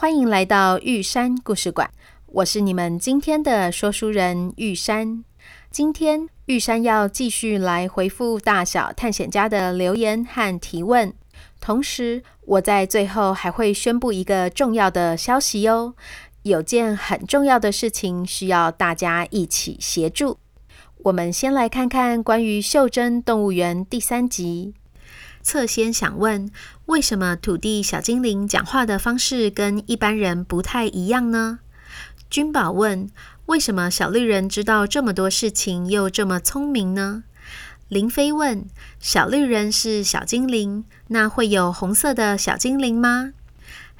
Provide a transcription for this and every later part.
欢迎来到玉山故事馆。我是你们今天的说书人玉山。今天玉山要继续来回复大小探险家的留言和提问，同时我在最后还会宣布一个重要的消息哟。有件很重要的事情需要大家一起协助。我们先来看看关于《袖珍动物园》第三集。侧先想问，为什么土地小精灵讲话的方式跟一般人不太一样呢？君宝问，为什么小绿人知道这么多事情又这么聪明呢？林飞问，小绿人是小精灵，那会有红色的小精灵吗？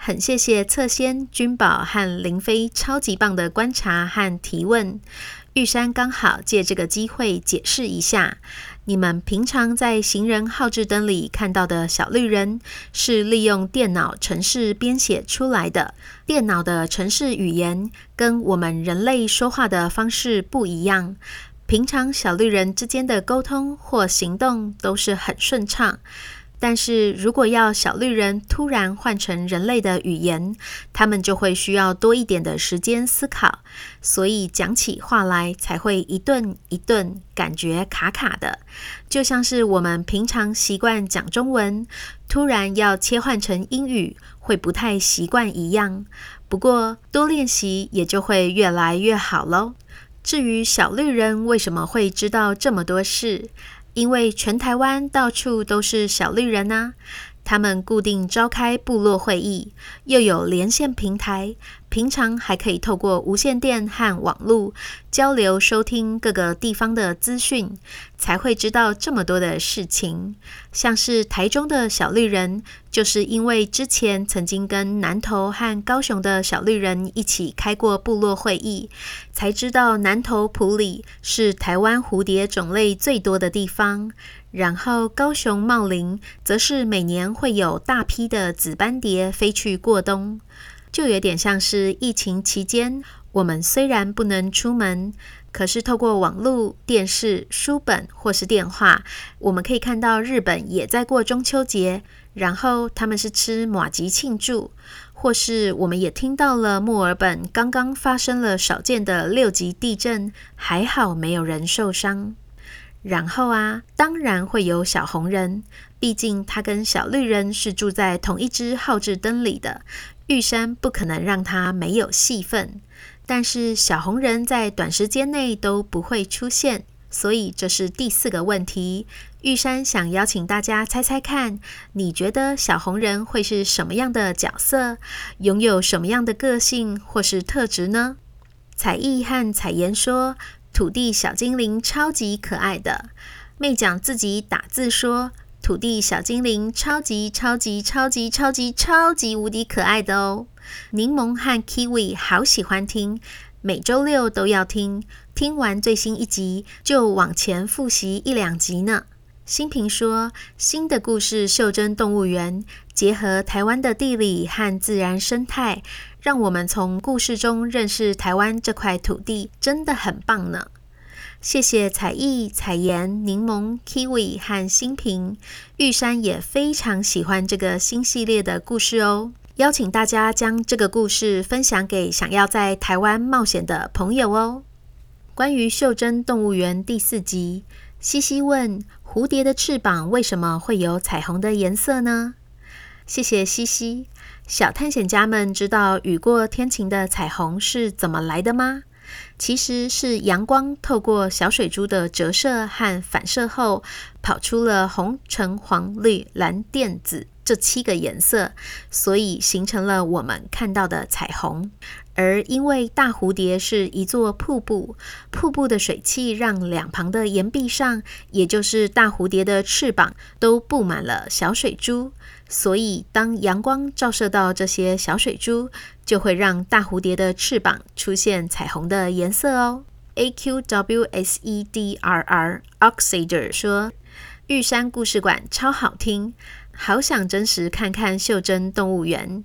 很谢谢侧先、君宝和林飞超级棒的观察和提问。玉山刚好借这个机会解释一下，你们平常在行人号志灯里看到的小绿人，是利用电脑程式编写出来的。电脑的程式语言跟我们人类说话的方式不一样，平常小绿人之间的沟通或行动都是很顺畅。但是如果要小绿人突然换成人类的语言，他们就会需要多一点的时间思考，所以讲起话来才会一顿一顿，感觉卡卡的，就像是我们平常习惯讲中文，突然要切换成英语，会不太习惯一样。不过多练习也就会越来越好喽。至于小绿人为什么会知道这么多事？因为全台湾到处都是小绿人呐，他们固定召开部落会议，又有连线平台。平常还可以透过无线电和网络交流、收听各个地方的资讯，才会知道这么多的事情。像是台中的小绿人，就是因为之前曾经跟南投和高雄的小绿人一起开过部落会议，才知道南投埔里是台湾蝴蝶种类最多的地方。然后高雄茂林则是每年会有大批的紫斑蝶飞去过冬。就有点像是疫情期间，我们虽然不能出门，可是透过网络、电视、书本或是电话，我们可以看到日本也在过中秋节，然后他们是吃马吉庆祝，或是我们也听到了墨尔本刚刚发生了少见的六级地震，还好没有人受伤。然后啊，当然会有小红人，毕竟他跟小绿人是住在同一只号志灯里的。玉山不可能让他没有戏份，但是小红人在短时间内都不会出现，所以这是第四个问题。玉山想邀请大家猜猜看，你觉得小红人会是什么样的角色，拥有什么样的个性或是特质呢？彩艺和彩妍说，土地小精灵超级可爱的。妹讲自己打字说。土地小精灵超级超级超级超级超级无敌可爱的哦！柠檬和 Kiwi 好喜欢听，每周六都要听，听完最新一集就往前复习一两集呢。新平说，新的故事《袖珍动物园》结合台湾的地理和自然生态，让我们从故事中认识台湾这块土地，真的很棒呢。谢谢彩艺、彩妍、柠檬、Kiwi 和新平，玉山也非常喜欢这个新系列的故事哦。邀请大家将这个故事分享给想要在台湾冒险的朋友哦。关于《袖珍动物园》第四集，西西问：蝴蝶的翅膀为什么会有彩虹的颜色呢？谢谢西西。小探险家们知道雨过天晴的彩虹是怎么来的吗？其实是阳光透过小水珠的折射和反射后，跑出了红、橙、黄、绿、蓝、靛、紫这七个颜色，所以形成了我们看到的彩虹。而因为大蝴蝶是一座瀑布，瀑布的水汽让两旁的岩壁上，也就是大蝴蝶的翅膀，都布满了小水珠。所以当阳光照射到这些小水珠，就会让大蝴蝶的翅膀出现彩虹的颜色哦。AQWSEDRR Oxider 说：“玉山故事馆超好听，好想真实看看袖珍动物园。”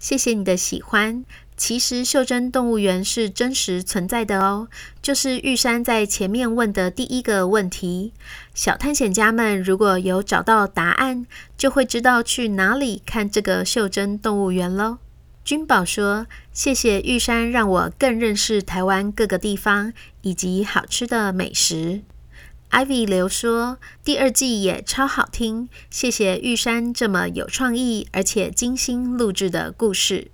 谢谢你的喜欢。其实袖珍动物园是真实存在的哦，就是玉山在前面问的第一个问题。小探险家们如果有找到答案，就会知道去哪里看这个袖珍动物园喽。君宝说：“谢谢玉山，让我更认识台湾各个地方以及好吃的美食。” Ivy 刘说：“第二季也超好听，谢谢玉山这么有创意而且精心录制的故事。”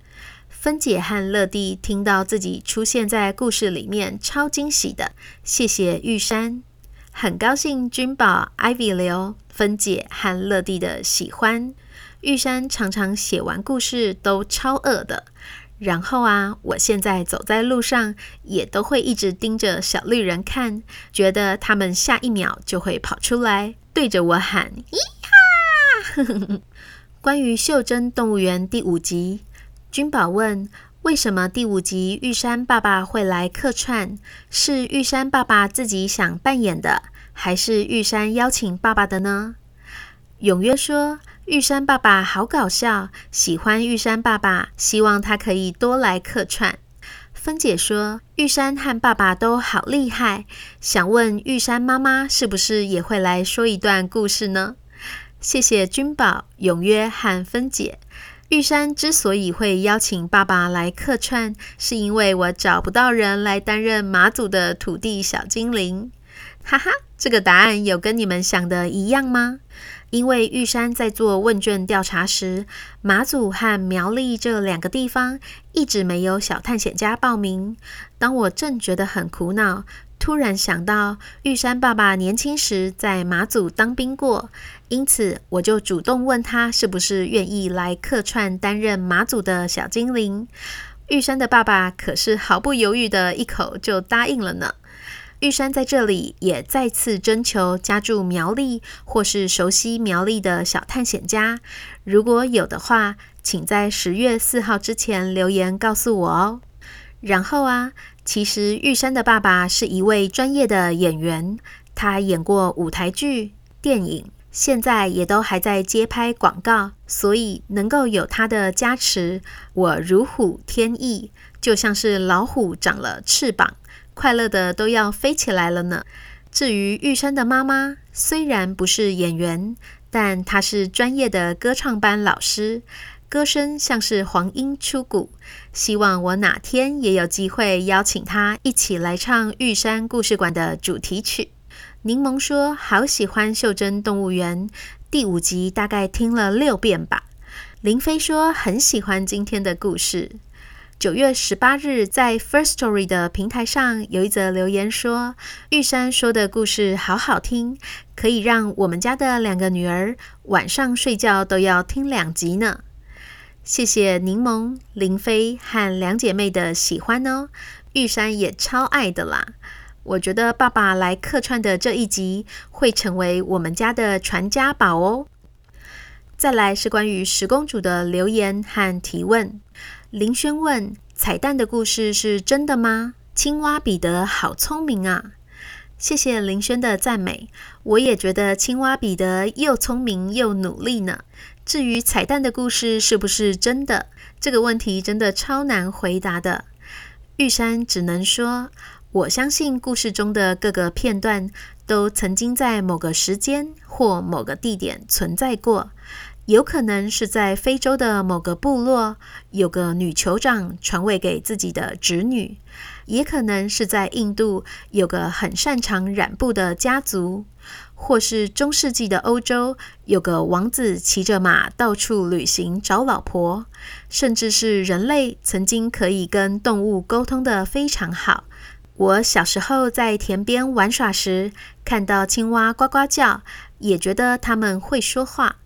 芬姐和乐蒂听到自己出现在故事里面，超惊喜的。谢谢玉山，很高兴君宝、Ivy 刘、芬姐和乐蒂的喜欢。玉山常常写完故事都超饿的。然后啊，我现在走在路上也都会一直盯着小绿人看，觉得他们下一秒就会跑出来对着我喊“咿哈”。关于袖珍动物园第五集。君宝问：“为什么第五集玉山爸爸会来客串？是玉山爸爸自己想扮演的，还是玉山邀请爸爸的呢？”踊跃说：“玉山爸爸好搞笑，喜欢玉山爸爸，希望他可以多来客串。”芬姐说：“玉山和爸爸都好厉害，想问玉山妈妈是不是也会来说一段故事呢？”谢谢君宝、踊跃和芬姐。玉山之所以会邀请爸爸来客串，是因为我找不到人来担任马祖的土地小精灵。哈哈，这个答案有跟你们想的一样吗？因为玉山在做问卷调查时，马祖和苗栗这两个地方一直没有小探险家报名。当我正觉得很苦恼，突然想到玉山爸爸年轻时在马祖当兵过。因此，我就主动问他是不是愿意来客串担任马祖的小精灵。玉山的爸爸可是毫不犹豫的一口就答应了呢。玉山在这里也再次征求家住苗栗或是熟悉苗栗的小探险家，如果有的话，请在十月四号之前留言告诉我哦。然后啊，其实玉山的爸爸是一位专业的演员，他演过舞台剧、电影。现在也都还在接拍广告，所以能够有他的加持，我如虎添翼，就像是老虎长了翅膀，快乐的都要飞起来了呢。至于玉山的妈妈，虽然不是演员，但她是专业的歌唱班老师，歌声像是黄莺出谷。希望我哪天也有机会邀请她一起来唱玉山故事馆的主题曲。柠檬说：“好喜欢袖珍动物园第五集，大概听了六遍吧。”林飞说：“很喜欢今天的故事。”九月十八日，在 First Story 的平台上有一则留言说：“玉山说的故事好好听，可以让我们家的两个女儿晚上睡觉都要听两集呢。”谢谢柠檬、林飞和两姐妹的喜欢哦，玉山也超爱的啦。我觉得爸爸来客串的这一集会成为我们家的传家宝哦。再来是关于十公主的留言和提问。林轩问：彩蛋的故事是真的吗？青蛙彼得好聪明啊！谢谢林轩的赞美，我也觉得青蛙彼得又聪明又努力呢。至于彩蛋的故事是不是真的，这个问题真的超难回答的。玉山只能说。我相信故事中的各个片段都曾经在某个时间或某个地点存在过，有可能是在非洲的某个部落，有个女酋长传位给自己的侄女，也可能是在印度有个很擅长染布的家族，或是中世纪的欧洲有个王子骑着马到处旅行找老婆，甚至是人类曾经可以跟动物沟通得非常好。我小时候在田边玩耍时，看到青蛙呱呱叫，也觉得它们会说话。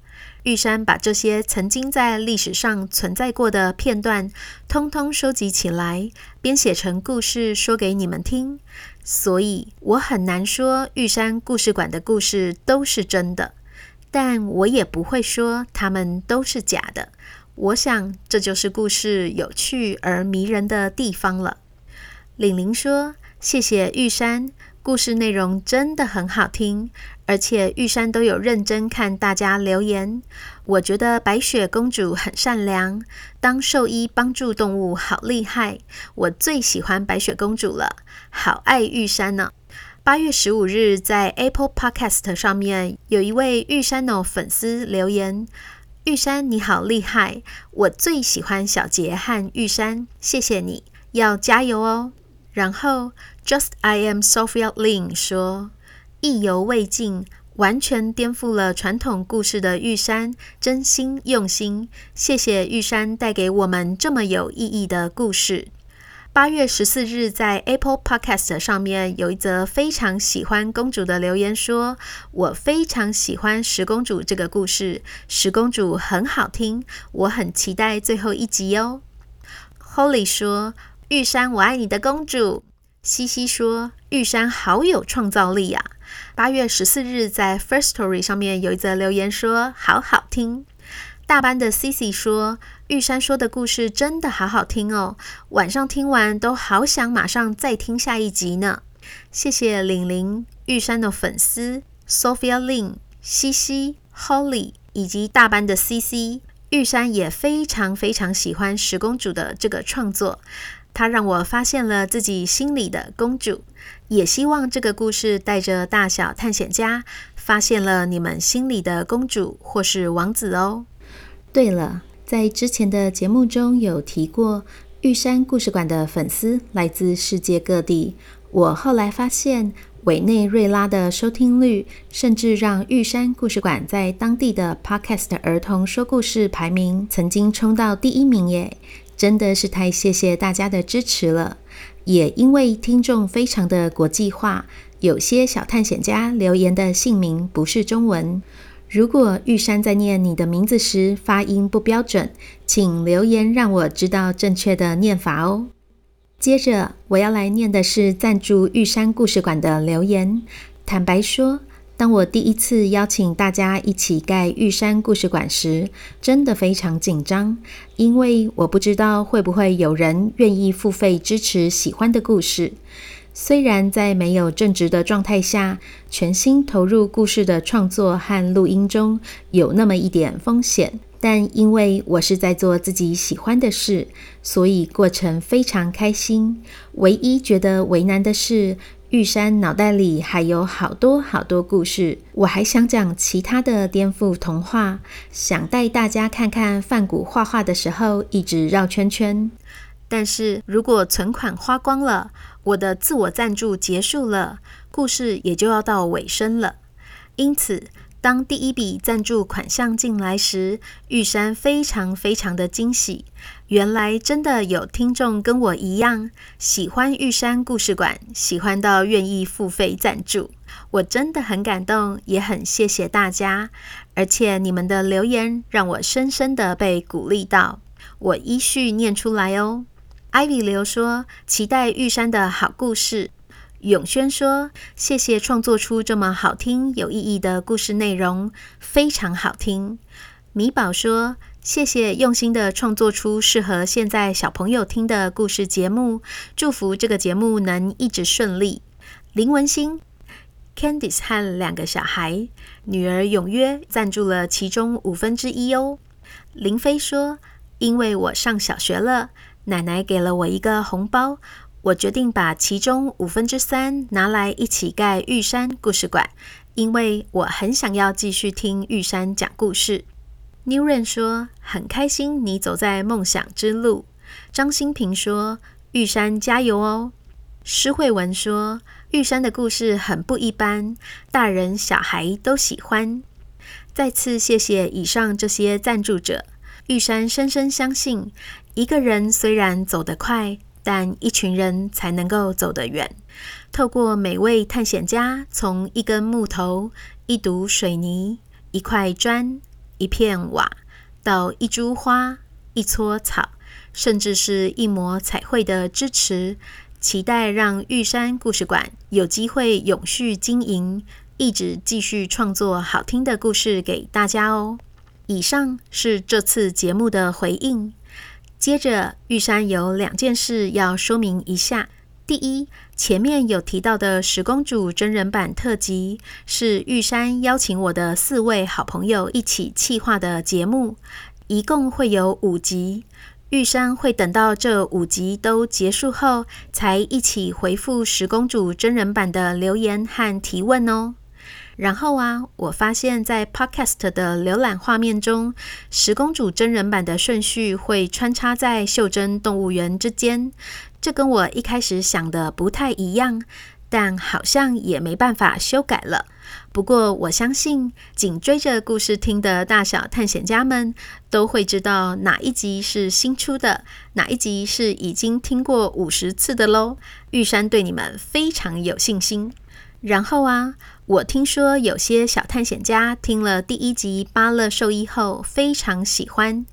玉山把这些曾经在历史上存在过的片段，通通收集起来，编写成故事说给你们听。所以我很难说玉山故事馆的故事都是真的。但我也不会说它们都是假的。我想这就是故事有趣而迷人的地方了。玲玲说：“谢谢玉山，故事内容真的很好听，而且玉山都有认真看大家留言。我觉得白雪公主很善良，当兽医帮助动物好厉害。我最喜欢白雪公主了，好爱玉山呢。”八月十五日，在 Apple Podcast 上面有一位玉山的粉丝留言：“玉山你好厉害，我最喜欢小杰和玉山，谢谢你，要加油哦。”然后，Just I am Sophia Lin 说：“意犹未尽，完全颠覆了传统故事的玉山，真心用心，谢谢玉山带给我们这么有意义的故事。”八月十四日，在 Apple Podcast 上面有一则非常喜欢公主的留言说：“我非常喜欢十公主这个故事，十公主很好听，我很期待最后一集哦。” Holly 说。玉山，我爱你的公主。西西说：“玉山好有创造力呀、啊！”八月十四日，在 First Story 上面有一则留言说：“好好听。”大班的 Cici 说：“玉山说的故事真的好好听哦，晚上听完都好想马上再听下一集呢。”谢谢玲玲、玉山的粉丝 Sophia Lin、西西、Holly 以及大班的 CC。玉山也非常非常喜欢十公主的这个创作。他让我发现了自己心里的公主，也希望这个故事带着大小探险家发现了你们心里的公主或是王子哦。对了，在之前的节目中有提过，玉山故事馆的粉丝来自世界各地。我后来发现，委内瑞拉的收听率甚至让玉山故事馆在当地的 Podcast 儿童说故事排名曾经冲到第一名耶。真的是太谢谢大家的支持了，也因为听众非常的国际化，有些小探险家留言的姓名不是中文。如果玉山在念你的名字时发音不标准，请留言让我知道正确的念法哦。接着我要来念的是赞助玉山故事馆的留言。坦白说，当我第一次邀请大家一起盖玉山故事馆时，真的非常紧张，因为我不知道会不会有人愿意付费支持喜欢的故事。虽然在没有正职的状态下，全心投入故事的创作和录音中有那么一点风险，但因为我是在做自己喜欢的事，所以过程非常开心。唯一觉得为难的是，玉山脑袋里还有好多好多故事，我还想讲其他的颠覆童话，想带大家看看范谷画画的时候一直绕圈圈。但是如果存款花光了，我的自我赞助结束了，故事也就要到尾声了。因此，当第一笔赞助款项进来时，玉山非常非常的惊喜。原来真的有听众跟我一样喜欢玉山故事馆，喜欢到愿意付费赞助。我真的很感动，也很谢谢大家。而且你们的留言让我深深的被鼓励到。我依序念出来哦。Ivy 刘说：“期待玉山的好故事。”永轩说：“谢谢创作出这么好听、有意义的故事内容，非常好听。”米宝说：“谢谢用心的创作出适合现在小朋友听的故事节目，祝福这个节目能一直顺利。”林文馨、Candice 和两个小孩，女儿永约赞助了其中五分之一哦。林飞说：“因为我上小学了，奶奶给了我一个红包。”我决定把其中五分之三拿来一起盖玉山故事馆，因为我很想要继续听玉山讲故事。New Ren 说很开心你走在梦想之路。张新平说玉山加油哦。施慧文说玉山的故事很不一般，大人小孩都喜欢。再次谢谢以上这些赞助者。玉山深深相信，一个人虽然走得快。但一群人才能够走得远。透过每位探险家，从一根木头、一堵水泥、一块砖、一片瓦，到一株花、一撮草，甚至是一抹彩绘的支持，期待让玉山故事馆有机会永续经营，一直继续创作好听的故事给大家哦。以上是这次节目的回应。接着，玉山有两件事要说明一下。第一，前面有提到的十公主真人版特辑，是玉山邀请我的四位好朋友一起企划的节目，一共会有五集。玉山会等到这五集都结束后，才一起回复十公主真人版的留言和提问哦。然后啊，我发现，在 Podcast 的浏览画面中，十公主真人版的顺序会穿插在袖珍动物园之间，这跟我一开始想的不太一样。但好像也没办法修改了。不过我相信，紧追着故事听的大小探险家们都会知道哪一集是新出的，哪一集是已经听过五十次的喽。玉山对你们非常有信心。然后啊，我听说有些小探险家听了第一集《巴乐兽医》后非常喜欢，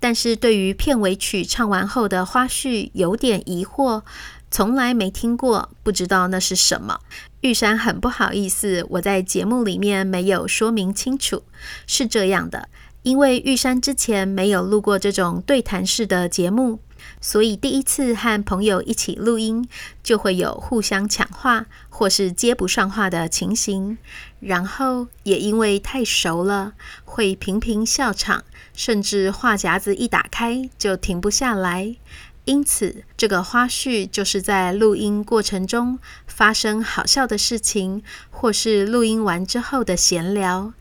但是对于片尾曲唱完后的花絮有点疑惑。从来没听过，不知道那是什么。玉山很不好意思，我在节目里面没有说明清楚。是这样的，因为玉山之前没有录过这种对谈式的节目，所以第一次和朋友一起录音，就会有互相抢话或是接不上话的情形。然后也因为太熟了，会频频笑场，甚至话匣子一打开就停不下来。因此，这个花絮就是在录音过程中发生好笑的事情，或是录音完之后的闲聊，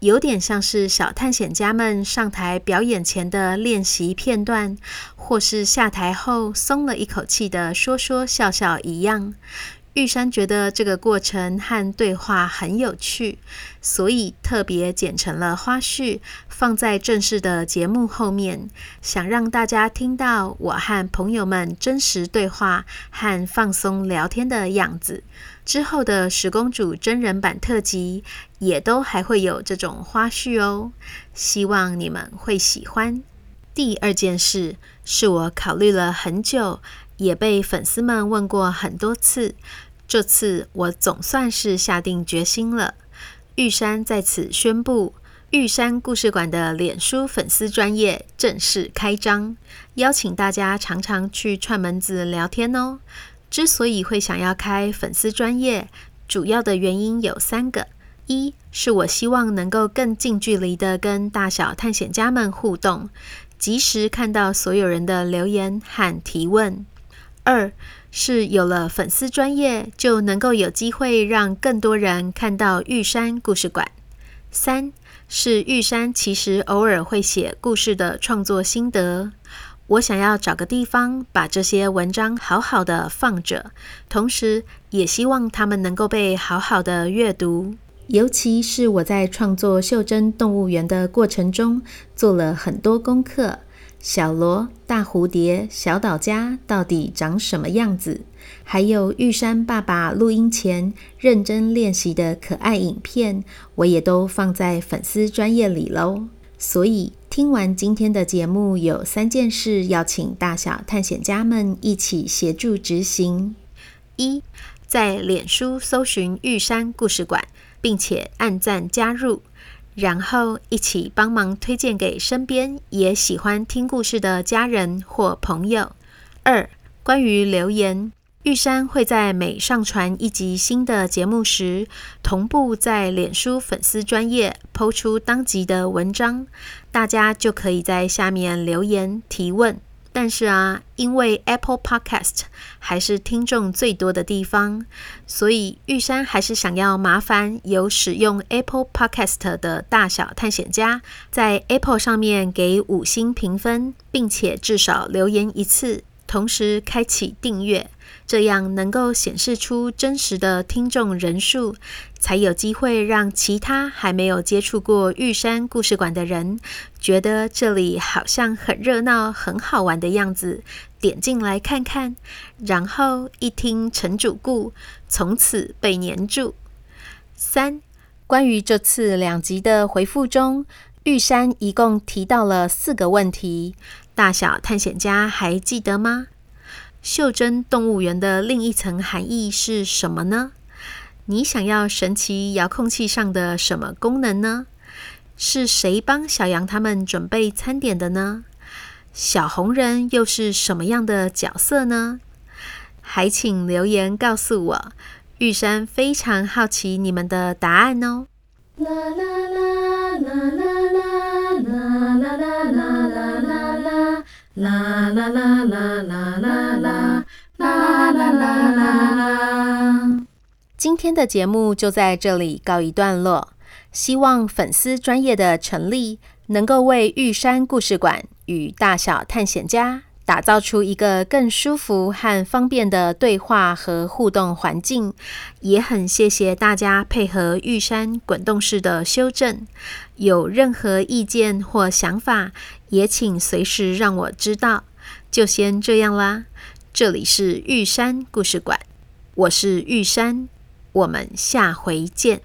有点像是小探险家们上台表演前的练习片段，或是下台后松了一口气的说说笑笑一样。玉山觉得这个过程和对话很有趣，所以特别剪成了花絮，放在正式的节目后面，想让大家听到我和朋友们真实对话和放松聊天的样子。之后的十公主真人版特辑也都还会有这种花絮哦，希望你们会喜欢。第二件事是我考虑了很久，也被粉丝们问过很多次。这次我总算是下定决心了。玉山在此宣布，玉山故事馆的脸书粉丝专业正式开张，邀请大家常常去串门子聊天哦。之所以会想要开粉丝专业，主要的原因有三个：一是我希望能够更近距离的跟大小探险家们互动，及时看到所有人的留言和提问；二是有了粉丝专业，就能够有机会让更多人看到玉山故事馆。三是玉山其实偶尔会写故事的创作心得，我想要找个地方把这些文章好好的放着，同时也希望他们能够被好好的阅读。尤其是我在创作袖珍动物园的过程中，做了很多功课。小罗、大蝴蝶、小岛家到底长什么样子？还有玉山爸爸录音前认真练习的可爱影片，我也都放在粉丝专页里喽。所以听完今天的节目，有三件事要请大小探险家们一起协助执行：一，在脸书搜寻玉山故事馆，并且按赞加入。然后一起帮忙推荐给身边也喜欢听故事的家人或朋友。二、关于留言，玉山会在每上传一集新的节目时，同步在脸书粉丝专页 PO 出当集的文章，大家就可以在下面留言提问。但是啊，因为 Apple Podcast 还是听众最多的地方，所以玉山还是想要麻烦有使用 Apple Podcast 的大小探险家，在 Apple 上面给五星评分，并且至少留言一次，同时开启订阅。这样能够显示出真实的听众人数，才有机会让其他还没有接触过玉山故事馆的人，觉得这里好像很热闹、很好玩的样子，点进来看看，然后一听成主顾，从此被黏住。三、关于这次两集的回复中，玉山一共提到了四个问题，大小探险家还记得吗？袖珍动物园的另一层含义是什么呢？你想要神奇遥控器上的什么功能呢？是谁帮小羊他们准备餐点的呢？小红人又是什么样的角色呢？还请留言告诉我，玉山非常好奇你们的答案哦。啦啦啦啦啦啦啦啦啦啦啦啦啦啦啦啦啦啦。今天的节目就在这里告一段落。希望粉丝专业的成立，能够为玉山故事馆与大小探险家打造出一个更舒服和方便的对话和互动环境。也很谢谢大家配合玉山滚动式的修正。有任何意见或想法，也请随时让我知道。就先这样啦，这里是玉山故事馆，我是玉山。我们下回见。